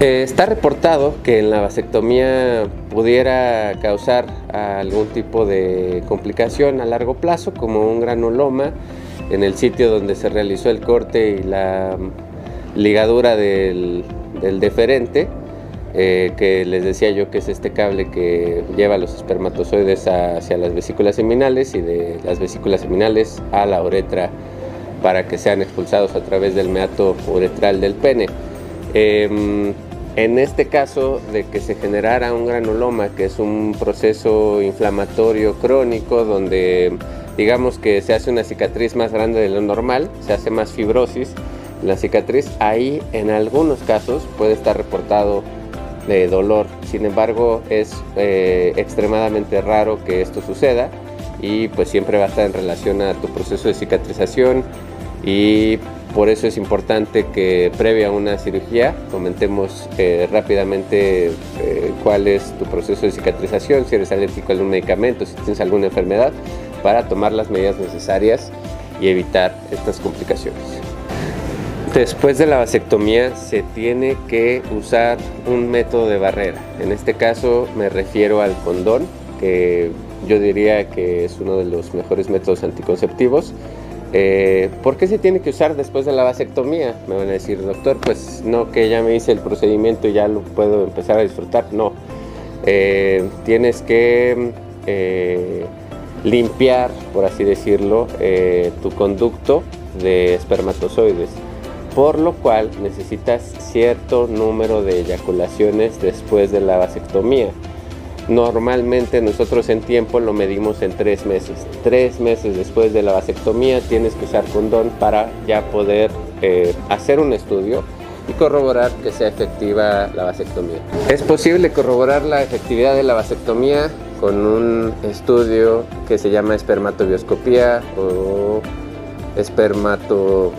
Eh, está reportado que en la vasectomía pudiera causar algún tipo de complicación a largo plazo, como un granuloma en el sitio donde se realizó el corte y la ligadura del, deferente, eh, que les decía yo que es este cable que lleva los espermatozoides hacia las vesículas seminales y de las vesículas seminales a la uretra para que sean expulsados a través del meato uretral del pene. Em, en este caso de que se generara un granuloma, que es un proceso inflamatorio crónico donde digamos que se hace una cicatriz más grande de lo normal, se hace más fibrosis la cicatriz, ahí en algunos casos puede estar reportado de dolor. Sin embargo, es eh, extremadamente raro que esto suceda y pues siempre va a estar en relación a tu proceso de cicatrización y por eso es importante que previa a una cirugía comentemos eh, rápidamente eh, cuál es tu proceso de cicatrización, si eres alérgico a algún medicamento, si tienes alguna enfermedad, para tomar las medidas necesarias y evitar estas complicaciones. Después de la vasectomía se tiene que usar un método de barrera. En este caso me refiero al condón, que yo diría que es uno de los mejores métodos anticonceptivos. Eh, ¿Por qué se tiene que usar después de la vasectomía? Me van a decir, doctor, pues no, que ya me hice el procedimiento y ya lo puedo empezar a disfrutar. No, eh, tienes que eh, limpiar, por así decirlo, tu conducto de espermatozoides por lo cual necesitas cierto número de eyaculaciones después de la vasectomía. Normalmente nosotros en tiempo lo medimos en tres meses. Tres meses después de la vasectomía tienes que usar condón para ya poder eh, hacer un estudio y corroborar que sea efectiva la vasectomía. Es posible corroborar la efectividad de la vasectomía con un estudio que se llama espermatobioscopía o espermato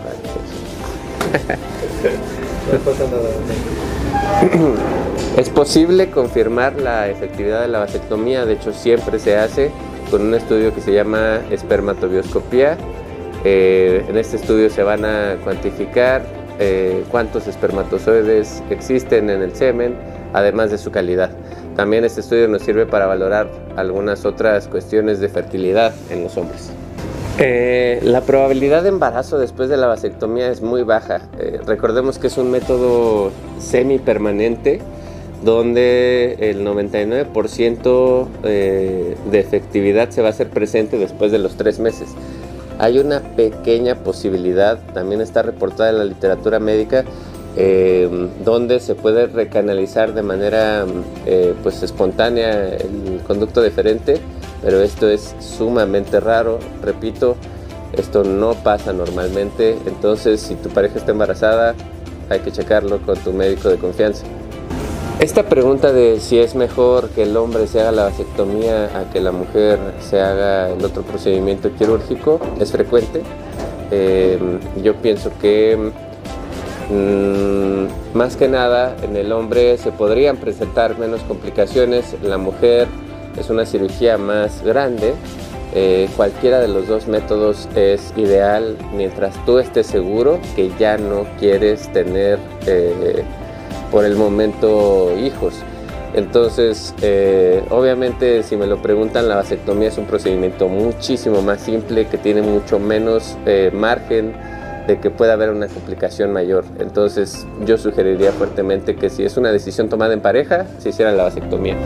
es posible confirmar la efectividad de la vasectomía, de hecho siempre se hace con un estudio que se llama espermatobioscopía. Eh, en este estudio se van a cuantificar eh, cuántos espermatozoides existen en el semen, además de su calidad. También este estudio nos sirve para valorar algunas otras cuestiones de fertilidad en los hombres. Eh, la probabilidad de embarazo después de la vasectomía es muy baja. Recordemos que es un método semipermanente donde el 99% eh, de efectividad se va a hacer presente después de los tres meses. Hay una pequeña posibilidad, también está reportada en la literatura médica, donde se puede recanalizar de manera pues espontánea el conducto deferente pero esto es sumamente raro, repito, esto no pasa normalmente, entonces si tu pareja está embarazada hay que checarlo con tu médico de confianza. Esta pregunta de si es mejor que el hombre se haga la vasectomía a que la mujer se haga el otro procedimiento quirúrgico es frecuente. Em, yo pienso que mm, más que nada en el hombre se podrían presentar menos complicaciones, la mujer es una cirugía más grande. Eh, cualquiera de los dos métodos es ideal mientras tú estés seguro que ya no quieres tener eh, por el momento hijos. Entonces, eh, obviamente, si me lo preguntan, la vasectomía es un procedimiento muchísimo más simple que tiene mucho menos margen de que pueda haber una complicación mayor. Entonces, yo sugeriría fuertemente que si es una decisión tomada en pareja, se hiciera la vasectomía.